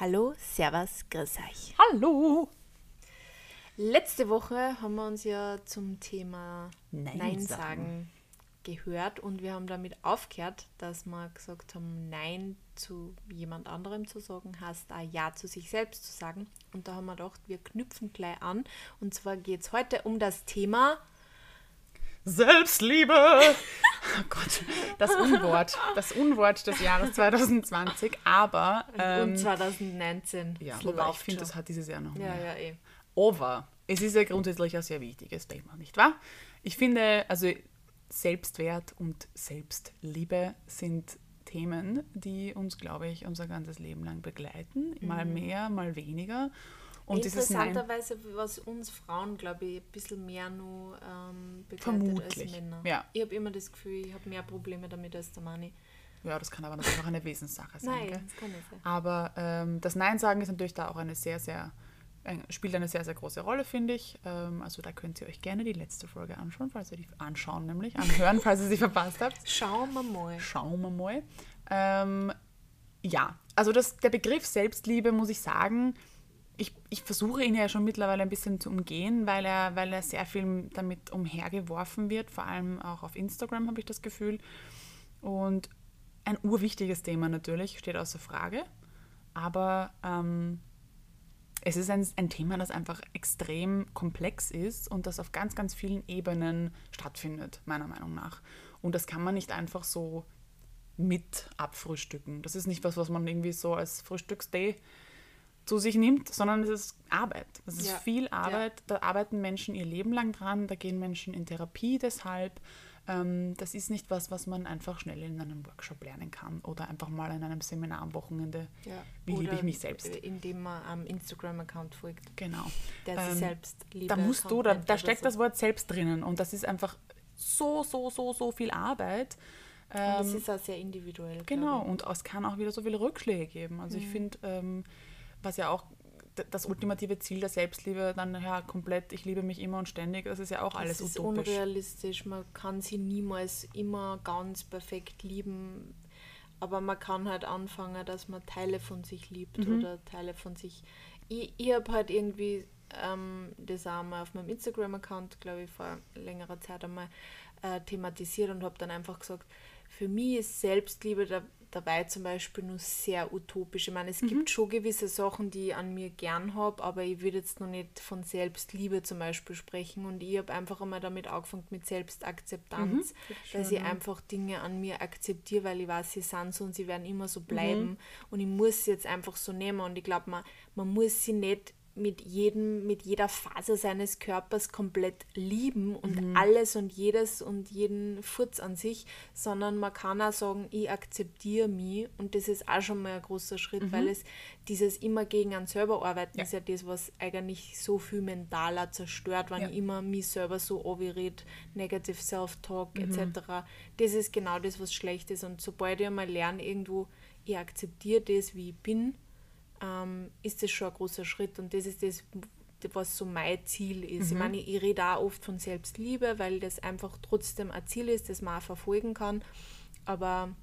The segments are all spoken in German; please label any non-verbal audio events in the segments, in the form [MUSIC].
Hallo, Servus, grüß euch. Hallo! Letzte Woche haben wir uns ja zum Thema Nein Nein, sagen. sagen gehört und wir haben damit aufgehört, dass wir gesagt haben, Nein zu jemand anderem zu sagen, heißt auch Ja zu sich selbst zu sagen. Und da haben wir gedacht, wir knüpfen gleich an. Und zwar geht es heute um das Thema Selbstliebe! [LAUGHS] Oh Gott, das Unwort. Das Unwort des Jahres 2020, aber. Ähm, und 2019. ja, wobei ich finde, das hat dieses Jahr noch Ja, mehr. ja, eh. Aber es ist ja grundsätzlich ein sehr wichtiges Thema, nicht wahr? Ich finde, also Selbstwert und Selbstliebe sind Themen, die uns, glaube ich, unser ganzes Leben lang begleiten. Mal mehr, mal weniger. Und Interessanterweise, was uns Frauen, glaube ich, ein bisschen mehr nur ähm, begleitet als Männer. ja. Ich habe immer das Gefühl, ich habe mehr Probleme damit als der Manni. ja, das kann aber natürlich auch eine Wesenssache sein. Nein, gell? das kann nicht sein. Aber ähm, das Nein sagen ist natürlich da auch eine sehr, sehr, ein, spielt eine sehr, sehr große Rolle, finde ich. Ähm, also da könnt ihr euch gerne die letzte Folge anschauen, falls ihr die anschauen, nämlich anhören, falls ihr sie verpasst habt. Schauen wir mal. Schauen wir mal. Ähm, ja, also das, der Begriff Selbstliebe, muss ich sagen, ich, ich versuche ihn ja schon mittlerweile ein bisschen zu umgehen, weil er, weil er sehr viel damit umhergeworfen wird, vor allem auch auf Instagram habe ich das Gefühl. Und ein urwichtiges Thema natürlich, steht außer Frage. Aber ähm, es ist ein, ein Thema, das einfach extrem komplex ist und das auf ganz, ganz vielen Ebenen stattfindet, meiner Meinung nach. Und das kann man nicht einfach so mit abfrühstücken. Das ist nicht was, was man irgendwie so als Frühstücksday zu sich nimmt, sondern es ist Arbeit. Es ist Ja, viel ja. Arbeit. Da arbeiten Menschen ihr Leben lang dran, da gehen Menschen in Therapie deshalb. Ähm, das ist nicht was, was man einfach schnell in einem Workshop lernen kann oder einfach mal in einem Seminar am Wochenende. Ja. Wie liebe Oder ich mich selbst? Indem man am Instagram-Account folgt, Genau. der sich Ähm, selbst liebt. Da musst du, da, da steckt das Wort selbst drinnen und das ist einfach so, so, so, so viel Arbeit. Und das Ähm, ist auch sehr individuell. Genau, und es kann auch wieder so viele Rückschläge geben. Also Mhm. ich finde, ähm, was ja auch das ultimative Ziel der Selbstliebe dann ja komplett, ich liebe mich immer und ständig, das ist ja auch alles das ist utopisch. unrealistisch. Man kann sie niemals immer ganz perfekt lieben. Aber man kann halt anfangen, dass man Teile von sich liebt Mhm. oder Teile von sich. Ich, ich habe halt irgendwie ähm, das auch mal auf meinem Instagram-Account, glaube ich, vor längerer Zeit einmal äh, thematisiert und habe dann einfach gesagt, für mich ist Selbstliebe da, dabei zum Beispiel nur sehr utopisch. Ich meine, es gibt schon gewisse Sachen, die ich an mir gern habe, aber ich würde jetzt noch nicht von Selbstliebe zum Beispiel sprechen. Und ich habe einfach einmal damit angefangen mit Selbstakzeptanz, dass ich einfach Dinge an mir akzeptiere, weil ich weiß, sie sind so und sie werden immer so bleiben. Und ich muss sie jetzt einfach so nehmen. Und ich glaube, man, man muss sie nicht mit jedem, mit jeder Phase seines Körpers komplett lieben und alles und jedes und jeden Furz an sich, sondern man kann auch sagen, ich akzeptiere mich und das ist auch schon mal ein großer Schritt, weil es dieses immer gegen einen selber arbeiten Ja. ist ja das, was eigentlich so viel mentaler zerstört, wenn Ja. ich immer mich selber so anrede, negative Self-Talk etc. Das ist genau das, was schlecht ist und sobald ich einmal lerne, irgendwo, ich akzeptiere das, wie ich bin, ähm, ist das schon ein großer Schritt und das ist das, was so mein Ziel ist. Ich meine, ich rede auch oft von Selbstliebe, weil das einfach trotzdem ein Ziel ist, das man auch verfolgen kann. Aber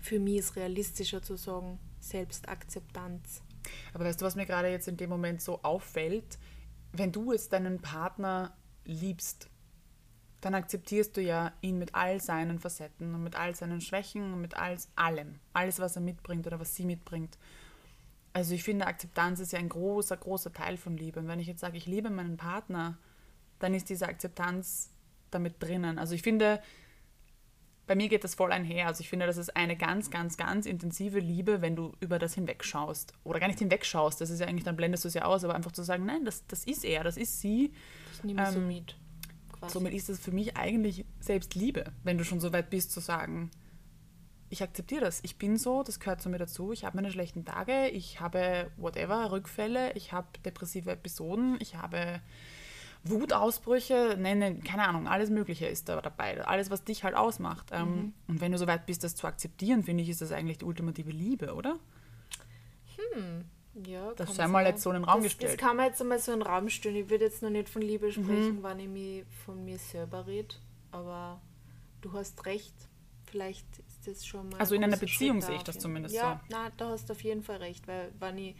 für mich ist realistischer zu sagen, Selbstakzeptanz. Aber weißt du, was mir gerade jetzt in dem Moment so auffällt? Wenn du jetzt deinen Partner liebst, dann akzeptierst du ja ihn mit all seinen Facetten und mit all seinen Schwächen und mit all, allem. Alles, was er mitbringt oder was sie mitbringt. Also ich finde, Akzeptanz ist ja ein großer, großer Teil von Liebe. Und wenn ich jetzt sage, ich liebe meinen Partner, dann ist diese Akzeptanz damit drinnen. Also ich finde, bei mir geht das voll einher. Also ich finde, das ist eine ganz, ganz, ganz intensive Liebe, wenn du über das hinwegschaust. Oder gar nicht hinwegschaust, das ist ja eigentlich, dann blendest du es ja aus, aber einfach zu sagen, nein, das, das ist er, das ist sie. Das nehme ich so Ähm, mit. Quasi. Somit ist es für mich eigentlich Selbstliebe, wenn du schon so weit bist zu sagen, ich akzeptiere das. Ich bin so, das gehört zu mir dazu. Ich habe meine schlechten Tage, ich habe whatever, Rückfälle, ich habe depressive Episoden, ich habe Wutausbrüche, nenne, keine Ahnung, alles Mögliche ist da dabei. Alles, was dich halt ausmacht. Ähm, Und wenn du so weit bist, das zu akzeptieren, finde ich, ist das eigentlich die ultimative Liebe, oder? Ja, Das sei mal jetzt so in den Raum das, Das gestellt. kann man jetzt einmal so in den Raum stellen. Ich würde jetzt noch nicht von Mhm. Liebe sprechen, wenn ich mich von mir selber rede. Aber du hast recht. Vielleicht ist das schon mal. Also in ein einer Beziehung sehe ich das zumindest Ja, so. na, da hast du auf jeden Fall recht, weil wenn ich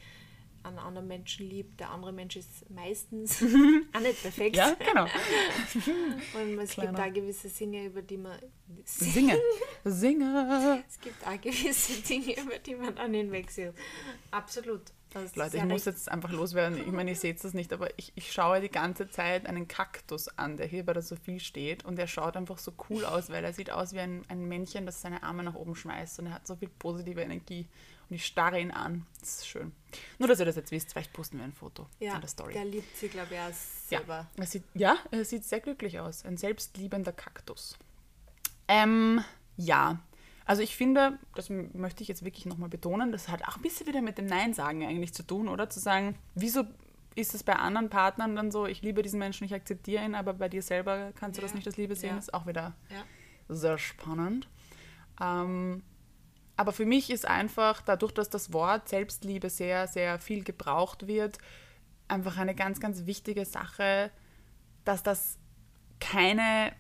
einen anderen Menschen liebe, der andere Mensch ist meistens [LAUGHS] auch nicht perfekt. Ja, genau. [LAUGHS] Und es gibt Kleiner. auch gewisse Dinge, über die man. [LAUGHS] Singe. Singe. Es gibt auch gewisse Dinge, über die man dann hinwegsieht. Absolut. Leute, ich muss jetzt einfach loswerden. Ich meine, ihr seht das nicht, aber ich, ich schaue die ganze Zeit einen Kaktus an, der hier bei der Sophie steht. Und der schaut einfach so cool aus, weil er sieht aus wie ein, ein Männchen, das seine Arme nach oben schmeißt. Und er hat so viel positive Energie. Und ich starre ihn an. Das ist schön. Nur, dass ihr das jetzt wisst, vielleicht posten wir ein Foto Ja, in der Story. der liebt sie, glaube ich, auch Ja, selber. er sieht, ja, er sieht sehr glücklich aus. Ein selbstliebender Kaktus. Ähm, ja. Also ich finde, das möchte ich jetzt wirklich nochmal betonen, das hat auch ein bisschen wieder mit dem Nein sagen eigentlich zu tun, oder? Zu sagen, wieso ist es bei anderen Partnern dann so, ich liebe diesen Menschen, ich akzeptiere ihn, aber bei dir selber kannst du Ja. das nicht als Liebe sehen, Ja. ist auch wieder Ja. sehr spannend. Ähm, aber für mich ist einfach, dadurch, dass das Wort Selbstliebe sehr, sehr viel gebraucht wird, einfach eine ganz, ganz wichtige Sache, dass das keine,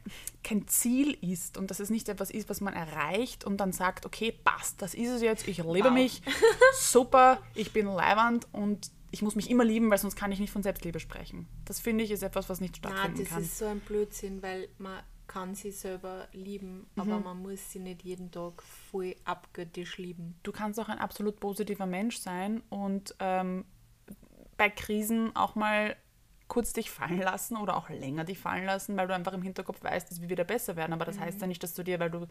kein Ziel ist und dass es nicht etwas ist, was man erreicht und dann sagt, okay, passt, das ist es jetzt, ich liebe Wow. mich, [LAUGHS] super, ich bin leiwand und ich muss mich immer lieben, weil sonst kann ich nicht von Selbstliebe sprechen. Das finde ich ist etwas, was nicht Nein, stattfinden das kann. ist so ein Blödsinn, weil man kann sie selber lieben, Mhm. aber man muss sie nicht jeden Tag voll abgöttisch lieben. du kannst auch ein absolut positiver Mensch sein und ähm, bei Krisen auch mal kurz dich fallen lassen oder auch länger dich fallen lassen, weil du einfach im Hinterkopf weißt, es wird wieder besser werden. Aber das heißt ja nicht, dass du dir, weil du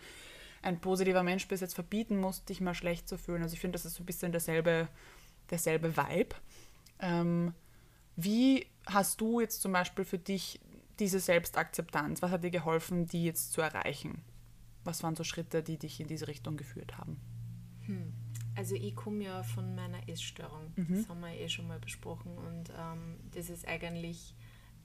ein positiver Mensch bist, jetzt verbieten musst, dich mal schlecht zu fühlen. Also ich finde, das ist so ein bisschen derselbe, derselbe Vibe. Ähm, wie hast du jetzt zum Beispiel für dich diese Selbstakzeptanz, was hat dir geholfen, die jetzt zu erreichen? Was waren so Schritte, die dich in diese Richtung geführt haben? Also ich komme ja von meiner Essstörung. Mhm. Das haben wir eh schon mal besprochen. Und ähm, das ist eigentlich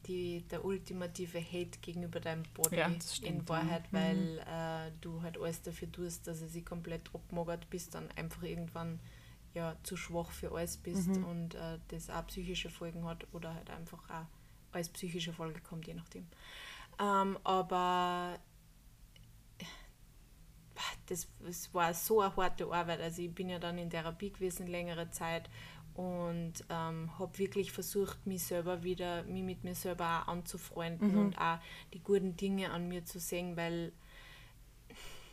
die, der ultimative Hate gegenüber deinem Body Ja, in. Wahrheit, Mhm. weil äh, du halt alles dafür tust, dass er sich komplett abmagert bist, dann einfach irgendwann ja zu schwach für alles bist Mhm. und äh, das auch psychische Folgen hat oder halt einfach auch als psychische Folge kommt, je nachdem. Ähm, aber das, das war so eine harte Arbeit. Also ich bin ja dann in Therapie gewesen längere Zeit und ähm, habe wirklich versucht, mich selber wieder, mich mit mir selber auch anzufreunden und auch die guten Dinge an mir zu sehen, weil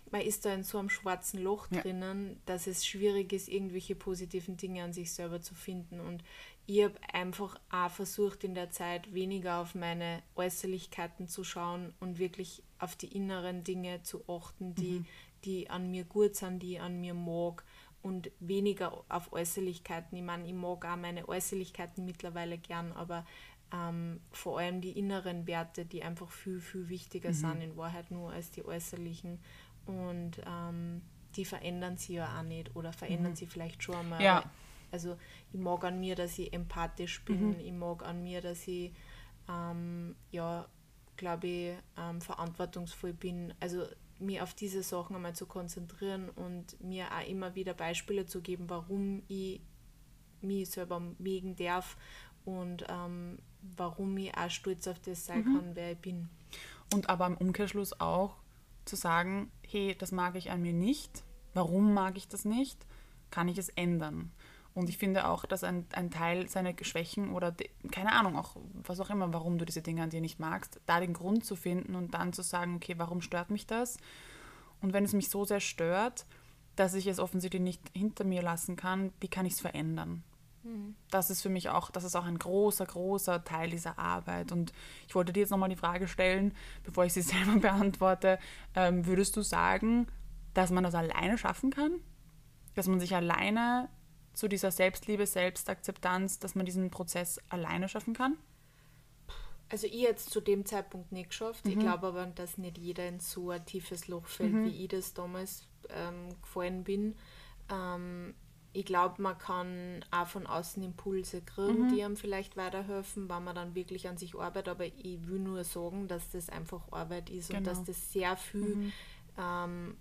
man ist da in so einem schwarzen Loch Ja. drinnen, dass es schwierig ist, irgendwelche positiven Dinge an sich selber zu finden. Und ich habe einfach auch versucht, in der Zeit weniger auf meine Äußerlichkeiten zu schauen und wirklich auf die inneren Dinge zu achten, die, die an mir gut sind, die ich an mir mag und weniger auf Äußerlichkeiten. Ich meine, ich mag auch meine Äußerlichkeiten mittlerweile gern, aber ähm, vor allem die inneren Werte, die einfach viel, viel wichtiger sind in Wahrheit nur als die äußerlichen. Und ähm, die verändern sie ja auch nicht oder verändern sie vielleicht schon einmal. Ja. Also ich mag an mir, dass ich empathisch bin, ich mag an mir, dass ich ähm, ja, glaube ich, ähm, verantwortungsvoll bin. Also mir auf diese Sachen einmal zu konzentrieren und mir auch immer wieder Beispiele zu geben, warum ich mich selber mögen darf und ähm, warum ich auch stolz auf das sein kann, wer ich bin. Und aber im Umkehrschluss auch zu sagen, hey, das mag ich an mir nicht. Warum mag ich das nicht? Kann ich es ändern? Und ich finde auch, dass ein, ein Teil seiner Schwächen oder de, keine Ahnung, auch was auch immer, warum du diese Dinge an dir nicht magst, da den Grund zu finden und dann zu sagen, okay, warum stört mich das? Und wenn es mich so sehr stört, dass ich es offensichtlich nicht hinter mir lassen kann, wie kann ich es verändern? Das ist für mich auch, das ist auch ein großer, großer Teil dieser Arbeit. Und ich wollte dir jetzt nochmal die Frage stellen, bevor ich sie [LAUGHS] selber beantworte, ähm, würdest du sagen, dass man das alleine schaffen kann? Dass man sich alleine zu dieser Selbstliebe, Selbstakzeptanz, dass man diesen Prozess alleine schaffen kann? Also ich jetzt zu dem Zeitpunkt nicht geschafft. Ich glaube aber, dass nicht jeder in so ein tiefes Loch fällt, wie ich das damals ähm, gefallen bin. Ähm, ich glaube, man kann auch von außen Impulse kriegen, die einem vielleicht weiterhelfen, wenn man dann wirklich an sich arbeitet. Aber ich will nur sagen, dass das einfach Arbeit ist und Genau. dass das sehr viel ähm,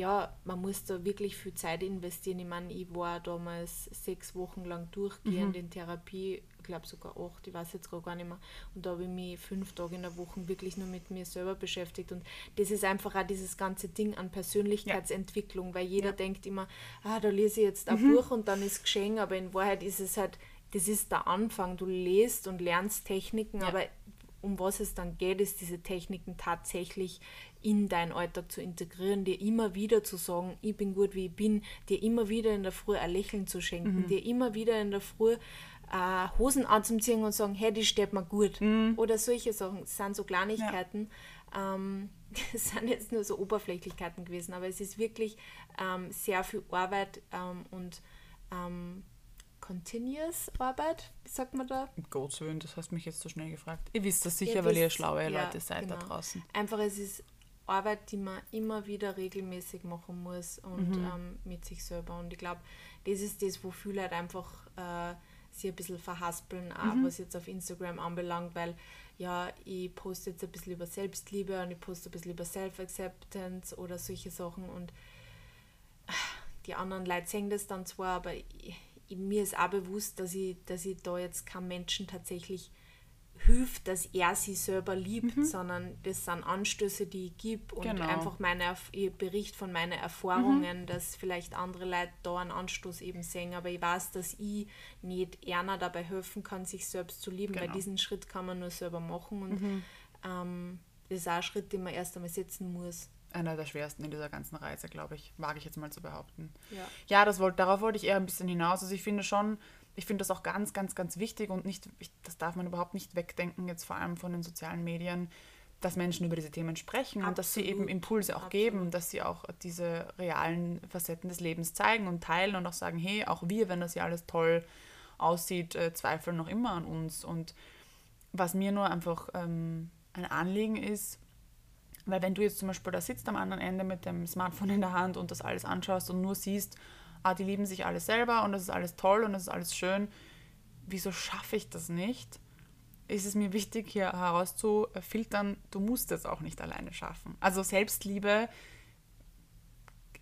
ja, man muss da wirklich viel Zeit investieren. Ich meine, ich war damals sechs Wochen lang durchgehend Mhm. in Therapie, ich glaube sogar acht, ich weiß jetzt gar nicht mehr. Und da habe ich mich fünf Tage in der Woche wirklich nur mit mir selber beschäftigt. Und das ist einfach auch dieses ganze Ding an Persönlichkeitsentwicklung, weil jeder Ja. Mhm. denkt immer, ah, da lese ich jetzt ein Buch und dann ist geschehen, aber in Wahrheit ist es halt, das ist der Anfang. Du lest und lernst Techniken, Ja. aber um was es dann geht, ist diese Techniken tatsächlich in deinen Alltag zu integrieren, dir immer wieder zu sagen, ich bin gut, wie ich bin, dir immer wieder in der Früh ein Lächeln zu schenken, dir immer wieder in der Früh äh, Hosen anzuziehen und sagen, hey, die steht mir gut. Oder solche Sachen, das sind so Kleinigkeiten. Ähm, [LAUGHS] das sind jetzt nur so Oberflächlichkeiten gewesen, aber es ist wirklich ähm, sehr viel Arbeit ähm, und ähm, Continuous Arbeit, wie sagt man da? Um Gottes Willen, das hast mich jetzt so schnell gefragt. Ihr wisst das sicher, Ihr weil ihr schlaue ja, Leute seid da genau. draußen. Einfach, es ist Arbeit, die man immer wieder regelmäßig machen muss und Mhm. ähm, mit sich selber. Und ich glaube, das ist das, wo viele halt einfach äh, sich ein bisschen verhaspeln, auch Mhm. was jetzt auf Instagram anbelangt, weil ja, ich poste jetzt ein bisschen über Selbstliebe und ich poste ein bisschen über Self-Acceptance oder solche Sachen und die anderen Leute sehen das dann zwar, aber ich, mir ist auch bewusst, dass ich, dass ich da jetzt keinem Menschen tatsächlich hilft, dass er sie selber liebt, sondern das sind Anstöße, die ich gebe und Genau. einfach meine, ich bericht von meinen Erfahrungen, dass vielleicht andere Leute da einen Anstoß eben sehen, aber ich weiß, dass ich nicht Erna dabei helfen kann, sich selbst zu lieben, weil Genau. diesen Schritt kann man nur selber machen und ähm, das ist auch ein Schritt, den man erst einmal setzen muss. Einer der schwersten in dieser ganzen Reise, glaube ich, wage ich jetzt mal zu behaupten. Ja. Ja, das wollte, darauf wollte ich eher ein bisschen hinaus. Also ich finde schon, ich finde das auch ganz, ganz, ganz wichtig und nicht, ich, das darf man überhaupt nicht wegdenken, jetzt vor allem von den sozialen Medien, dass Menschen über diese Themen sprechen und dass sie eben Absolut. Impulse auch Absolut. geben, dass sie auch diese realen Facetten des Lebens zeigen und teilen und auch sagen, hey, auch wir, wenn das ja alles toll aussieht, äh, zweifeln noch immer an uns. Und was mir nur einfach ähm, ein Anliegen ist, weil wenn du jetzt zum Beispiel da sitzt am anderen Ende mit dem Smartphone in der Hand und das alles anschaust und nur siehst, ah, die lieben sich alle selber und das ist alles toll und das ist alles schön, wieso schaffe ich das nicht? Ist es mir wichtig, hier herauszufiltern, du musst es auch nicht alleine schaffen. Also Selbstliebe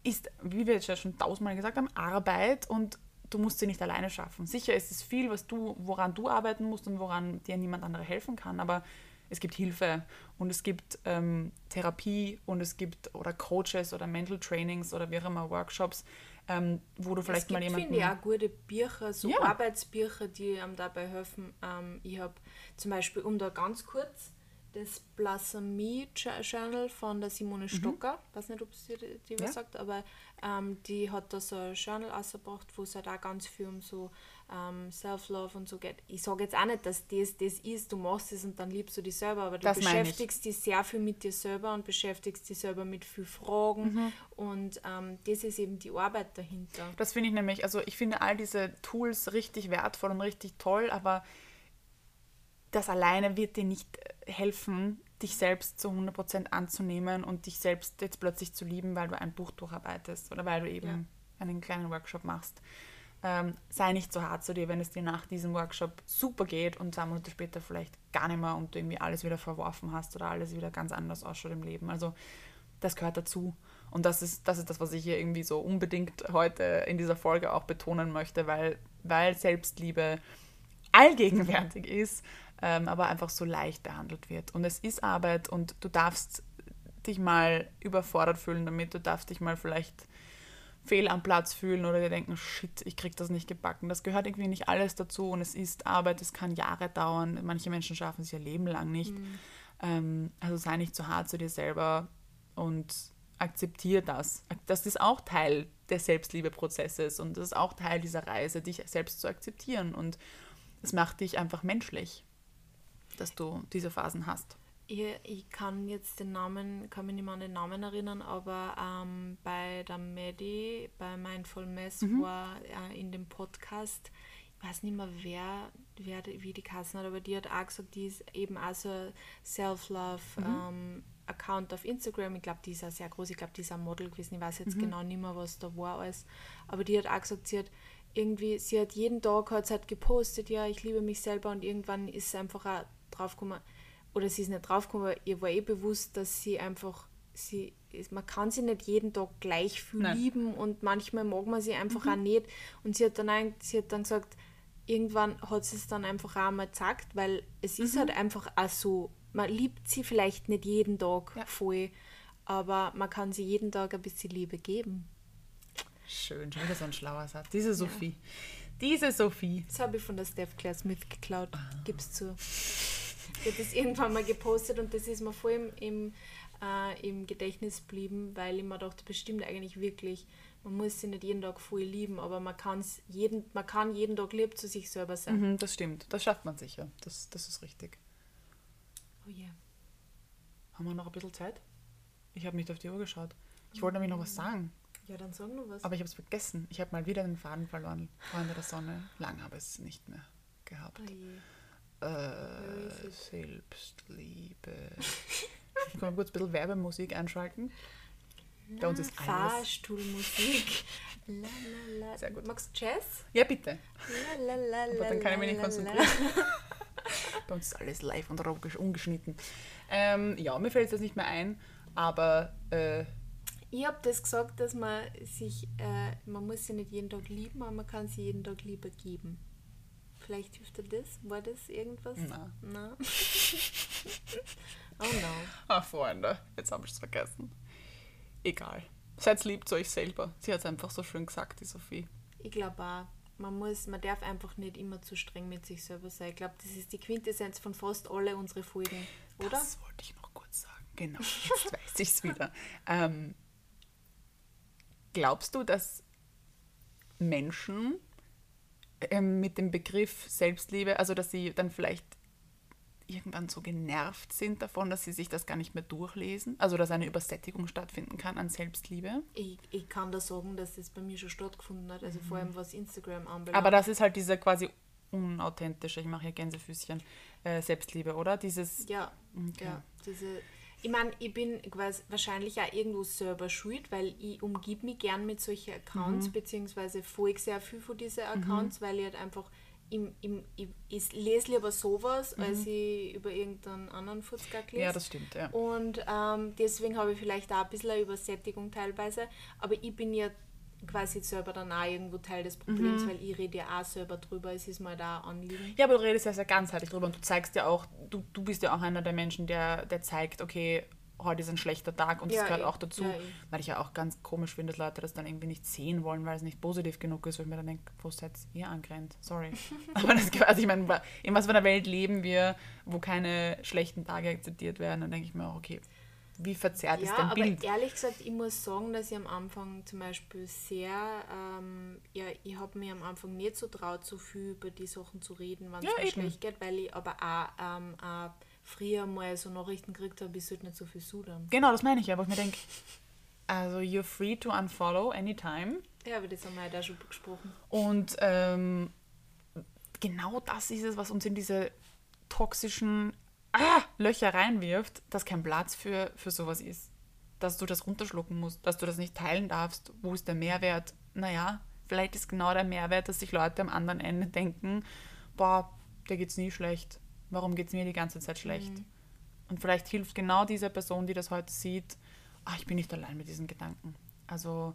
ist, wie wir jetzt ja schon tausendmal gesagt haben, Arbeit und du musst sie nicht alleine schaffen. Sicher ist es viel, was du, woran du arbeiten musst und woran dir niemand andere helfen kann, aber es gibt Hilfe und es gibt ähm, Therapie und es gibt oder Coaches oder Mental Trainings oder wie auch immer Workshops, ähm, wo du vielleicht es mal gibt, jemanden... finde ich, auch gute Bücher, so Ja. Arbeitsbücher, die einem dabei helfen. Ähm, ich habe zum Beispiel, um da ganz kurz, das Blasphemie Journal von der Simone Stocker, weiß nicht, ob sie die, was Mhm. Ja. sagt, aber ähm, die hat da so ein Journal rausgebracht, wo es halt auch ganz viel um so ähm, Self-Love und so geht. Ich sage jetzt auch nicht, dass das das ist, du machst es und dann liebst du dich selber, aber du Das ich. beschäftigst dich sehr viel mit dir selber und beschäftigst dich selber mit viel Fragen Mhm. und ähm, das ist eben die Arbeit dahinter. Das finde ich nämlich, also ich finde all diese Tools richtig wertvoll und richtig toll, aber das alleine wird dir nicht äh, helfen, dich selbst zu 100% anzunehmen und dich selbst jetzt plötzlich zu lieben, weil du ein Buch durcharbeitest oder weil du eben Ja. einen kleinen Workshop machst. Ähm, sei nicht so hart zu dir, wenn es dir nach diesem Workshop super geht und zwei Monate später vielleicht gar nicht mehr und du irgendwie alles wieder verworfen hast oder alles wieder ganz anders ausschaut im Leben. Also das gehört dazu. Und das ist, das ist das, was ich hier irgendwie so unbedingt heute in dieser Folge auch betonen möchte, weil, weil Selbstliebe allgegenwärtig ist, ähm, aber einfach so leicht behandelt wird. Und es ist Arbeit und du darfst dich mal überfordert fühlen damit, du darfst dich mal vielleicht fehl am Platz fühlen oder dir denken, shit, ich krieg das nicht gebacken. Das gehört irgendwie nicht alles dazu und es ist Arbeit, es kann Jahre dauern. Manche Menschen schaffen es ihr Leben lang nicht. Ähm, also sei nicht zu hart zu dir selber und akzeptiere das. Das ist auch Teil des Selbstliebeprozesses und das ist auch Teil dieser Reise, dich selbst zu akzeptieren und es macht dich einfach menschlich, dass du diese Phasen hast. Ich, ich kann jetzt den Namen, kann mich nicht mehr an den Namen erinnern, aber ähm, bei der Medi, bei Mindful Mess Mhm. war äh, in dem Podcast, ich weiß nicht mehr wer, wer wie die Kassen hat, aber die hat auch gesagt, die ist eben auch so ein Self-Love Mhm. ähm, Account auf Instagram. Ich glaube, die ist auch sehr groß, ich glaube, die ist ein Model gewesen, ich weiß jetzt Mhm. genau nicht mehr, was da war alles. Aber die hat auch gesagt, sie hat irgendwie, sie hat jeden Tag hat sie halt gepostet, ja, ich liebe mich selber und irgendwann ist sie einfach auch draufgekommen, oder sie ist nicht draufgekommen, ihr war eh bewusst, dass sie einfach sie, man kann sie nicht jeden Tag gleich viel Nein. lieben und manchmal mag man sie einfach Mhm. auch nicht. Und sie hat dann, ein- sie hat dann gesagt, irgendwann hat sie es dann einfach auch mal gesagt, weil es ist Mhm. halt einfach auch so, man liebt sie vielleicht nicht jeden Tag Ja. voll, aber man kann sie jeden Tag ein bisschen Liebe geben. Schön, schon wieder so ein schlauer Satz. Diese Sophie. Diese Sophie. Das habe ich von der Steph Claire Smith geklaut, Ah. gib's zu. Ich habe das irgendwann mal gepostet und das ist mir voll im, im, äh, im Gedächtnis geblieben, weil ich mir dachte, bestimmt eigentlich wirklich, man muss sie nicht jeden Tag voll lieben, aber man, kann's jeden, man kann jeden Tag lieb zu sich selber sein. Mhm, das stimmt. Das schafft man sicher. Das, das ist richtig. Oh yeah. Haben wir noch ein bisschen Zeit? Ich habe nicht auf die Uhr geschaut. Ich wollte nämlich noch was sagen, Ja, dann sag nur was. aber ich habe es vergessen. Ich habe mal wieder den Faden verloren. Freunde der Sonne. Lang habe ich es nicht mehr gehabt. Oh. Äh? Selbstliebe. Ich kann mal kurz ein bisschen Werbemusik einschalten. Bei uns ist alles. Fahrstuhlmusik. La, la, la. Sehr gut. Magst du Jazz? Ja, bitte. La, la, la, Aber dann kann ich mich nicht konzentrieren. [LAUGHS] Bei uns ist alles live und ungeschnitten. Ähm, ja, mir fällt es jetzt nicht mehr ein, aber äh, Ich habe das gesagt, dass man sich, äh, man muss sie nicht jeden Tag lieben, aber man kann sie jeden Tag Liebe geben. Vielleicht hilft dir das? War das irgendwas? Na. Na. [LAUGHS] oh no. Ah, Freunde, jetzt habe ich es vergessen. Egal. Seid lieb zu euch selber. Sie hat es einfach so schön gesagt, die Sophie. Ich glaube auch, man muss, man darf einfach nicht immer zu streng mit sich selber sein. Ich glaube, das ist die Quintessenz von fast alle unsere Folgen, oder? Das wollte ich noch kurz sagen. Genau, jetzt [LAUGHS] weiß ich es wieder. Ähm, glaubst du, dass Menschen ähm, mit dem Begriff Selbstliebe, also dass sie dann vielleicht irgendwann so genervt sind davon, dass sie sich das gar nicht mehr durchlesen? Also dass eine Übersättigung stattfinden kann an Selbstliebe? Ich, ich kann da sagen, dass das bei mir schon stattgefunden hat, also vor allem was Instagram anbelangt. Aber das ist halt diese quasi unauthentische, ich mache hier Gänsefüßchen, äh, Selbstliebe, oder? Dieses, Ja, Okay. ja. Diese, ich meine, ich bin quasi wahrscheinlich auch irgendwo selber schuld, weil ich umgib mich gern mit solchen Accounts, beziehungsweise folge sehr viel von diesen Accounts, weil ich halt einfach, im, im, ich, ich lese lieber sowas, als ich über irgendeinen anderen Furzgack lese. ja, das stimmt, ja. Und ähm, deswegen habe ich vielleicht auch ein bisschen eine Übersättigung teilweise. Aber ich bin ja quasi selber dann auch irgendwo Teil des Problems, weil ich rede ja auch selber drüber. Es ist mir da ein Anliegen. Ja, aber du redest ja sehr ganzheitlich drüber und du zeigst ja auch, du, du bist ja auch einer der Menschen, der, der zeigt, okay, heute ist ein schlechter Tag und das Ja, gehört eh. auch dazu, Ja, eh. weil ich ja auch ganz komisch finde, dass Leute das dann irgendwie nicht sehen wollen, weil es nicht positiv genug ist, weil ich mir dann denke, wo seid ihr angrenzt? Sorry. [LAUGHS] aber das, also ich meine, in was für einer Welt leben wir, wo keine schlechten Tage akzeptiert werden, dann denke ich mir auch, okay, wie verzerrt ist Ja, dein aber Bild? ehrlich gesagt, ich muss sagen, dass ich am Anfang zum Beispiel sehr, ähm, ja, ich habe mir am Anfang nicht so traut, so viel über die Sachen zu reden, wenn es Ja, mir schlecht geht, weil ich aber auch, ähm, auch früher mal so Nachrichten gekriegt habe, ich sollte nicht so viel sudern. Genau, das meine ich ja, wo ich mir denke, also you're free to unfollow anytime. Ja, aber das haben wir ja da schon gesprochen. Und ähm, genau das ist es, was uns in diese toxischen ah, Löcher reinwirft, dass kein Platz für, für sowas ist. Dass du das runterschlucken musst, dass du das nicht teilen darfst. Wo ist der Mehrwert? Naja, vielleicht ist genau der Mehrwert, dass sich Leute am anderen Ende denken, boah, der geht's nie schlecht. Warum geht's mir die ganze Zeit schlecht? Und vielleicht hilft genau dieser Person, die das heute sieht, ah, ich bin nicht allein mit diesen Gedanken. Also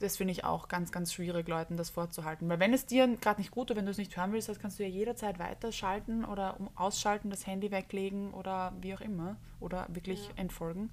das finde ich auch ganz, ganz schwierig, Leuten das vorzuhalten. Weil wenn es dir gerade nicht gut tut, wenn du es nicht hören willst, das kannst du ja jederzeit weiterschalten oder ausschalten, das Handy weglegen oder wie auch immer. Oder wirklich Ja. entfolgen.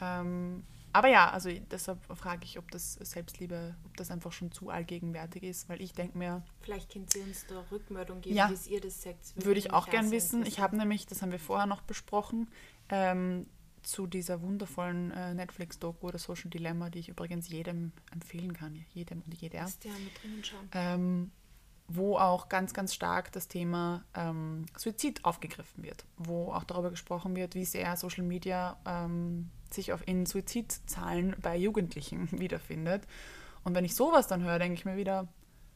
Ähm, aber ja, also deshalb frage ich, ob das Selbstliebe, ob das einfach schon zu allgegenwärtig ist, weil ich denke mir, Vielleicht könnt ihr uns da Rückmeldung geben, Ja. wie ihr das seht. würde ich auch gern wissen. Ich habe nämlich, das haben wir vorher noch besprochen, ähm, zu dieser wundervollen äh, Netflix-Doku oder Social Dilemma, die ich übrigens jedem empfehlen kann, jedem und jeder, Musst ja mit drinnen schauen. ähm, wo auch ganz, ganz stark das Thema ähm, Suizid aufgegriffen wird, wo auch darüber gesprochen wird, wie sehr Social Media ähm, sich auf in Suizidzahlen bei Jugendlichen [LAUGHS] wiederfindet. Und wenn ich sowas dann höre, denke ich mir wieder,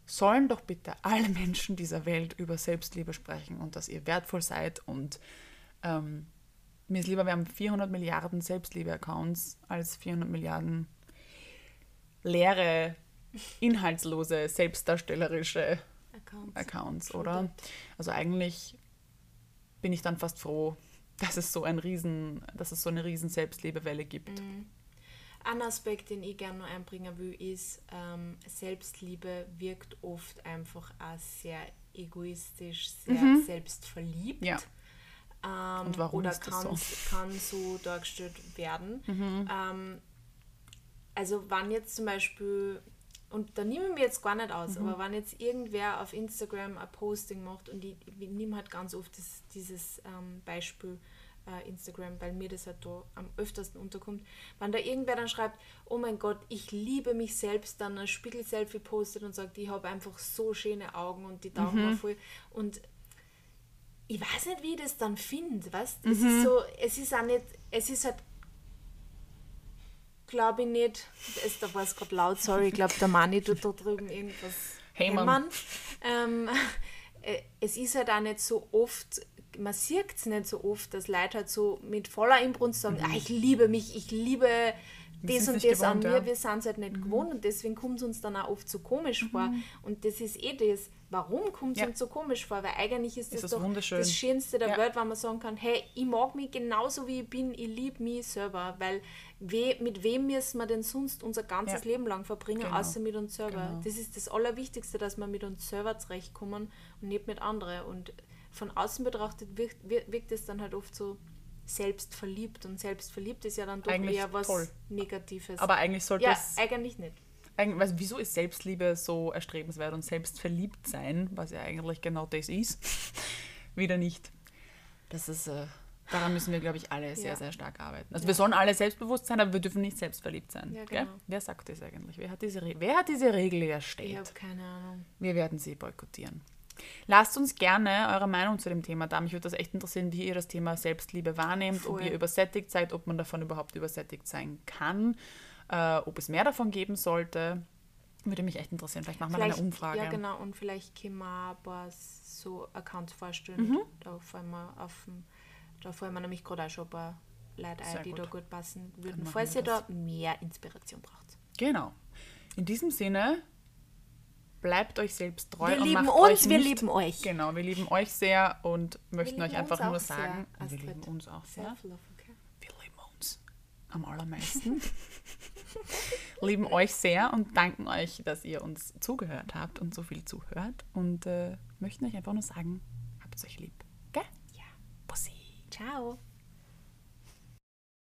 sollen doch bitte alle Menschen dieser Welt über Selbstliebe sprechen und dass ihr wertvoll seid und ähm, mir ist lieber, wir haben 400 Milliarden Selbstliebe-Accounts als 400 Milliarden leere, inhaltslose, selbstdarstellerische Accounts. Accounts, oder? Also eigentlich bin ich dann fast froh, dass es so ein riesen, dass es so eine riesen Selbstliebewelle gibt. Mhm. Ein Aspekt, den ich gerne noch einbringen will, ist, ähm, Selbstliebe wirkt oft einfach auch sehr egoistisch, sehr selbstverliebt. Ja. Ähm, Und warum oder ist das kann, so? kann so dargestellt werden. Mhm. Ähm, also wenn jetzt zum Beispiel, und da nehme ich mir jetzt gar nicht aus, Mhm. aber wenn jetzt irgendwer auf Instagram ein Posting macht und ich, ich nehme halt ganz oft das, dieses ähm, Beispiel äh, Instagram, weil mir das halt da am öftersten unterkommt, wenn da irgendwer dann schreibt, oh mein Gott, ich liebe mich selbst, dann ein Spiegel-Selfie postet und sagt, ich habe einfach so schöne Augen und die taugen Mhm. voll und ich weiß nicht, wie ich das dann finde, weißt Es Mhm. ist so, es ist auch nicht, es ist halt, glaube ich nicht, es, da war es gerade laut, sorry, ich glaube, der Mani tut da drüben irgendwas Hämmern. hämmern. Ähm, [LAUGHS] äh, es ist halt auch nicht so oft, man sieht es nicht so oft, dass Leute halt so mit voller Inbrunst sagen, ah, ich liebe mich, ich liebe das und das an gewohnt, mir, ja. Mhm. wir sind es halt nicht gewohnt und deswegen kommt es uns dann auch oft so komisch vor. Und das ist eh das, warum kommt es Ja. uns so komisch vor? Weil eigentlich ist das, Ist das doch das Schönste der Ja. Welt, wenn man sagen kann, hey, ich mag mich genauso wie ich bin, ich liebe mich selber, weil we, mit wem müssen wir denn sonst unser ganzes. Leben lang verbringen, Genau. außer mit uns selber. Genau. Das ist das Allerwichtigste, dass wir mit uns selber zurechtkommen und nicht mit anderen. Und von außen betrachtet wirkt, wirkt, wirkt es dann halt oft so selbstverliebt und selbstverliebt ist ja dann doch Eigentlich eher was toll. Negatives. Aber eigentlich sollte ja, es. eigentlich nicht. Eigentlich, also wieso ist Selbstliebe so erstrebenswert und selbstverliebt sein, was ja eigentlich genau das ist, [LAUGHS] wieder nicht? Das ist, äh, daran müssen wir, glaube ich, alle sehr, Ja. sehr stark arbeiten. Also wir sollen alle selbstbewusst sein, aber wir dürfen nicht selbstverliebt sein. Ja, genau. Wer sagt das eigentlich? Wer hat diese, Re Wer hat diese Regel Ich erstellt? habe keine Ahnung. Wir werden sie boykottieren. Lasst uns gerne eure Meinung zu dem Thema da. Mich würde das echt interessieren, wie ihr das Thema Selbstliebe wahrnehmt, ob Voll. ihr übersättigt seid, ob man davon überhaupt übersättigt sein kann, äh, ob es mehr davon geben sollte. Würde mich echt interessieren. Vielleicht machen wir eine Umfrage. Ja, genau. Und vielleicht können wir ein paar so Accounts vorstellen. Mhm. Da fallen wir auf da fallen wir nämlich gerade auch schon ein paar Leute ein, Sehr die gut. da gut passen würden, falls ihr da mehr Inspiration braucht. Genau. In diesem Sinne, bleibt euch selbst treu Wir und lieben macht uns, euch wir nicht, lieben euch. Genau, wir lieben euch sehr und möchten euch einfach nur sehr, sagen, und wir Astrid. lieben uns auch sehr. Okay? Wir lieben uns am allermeisten. [LAUGHS] lieben euch sehr und danken euch, dass ihr uns zugehört habt und so viel zuhört. Und äh, möchten euch einfach nur sagen, habt euch lieb. Gell? Ja. Bussi. Ciao.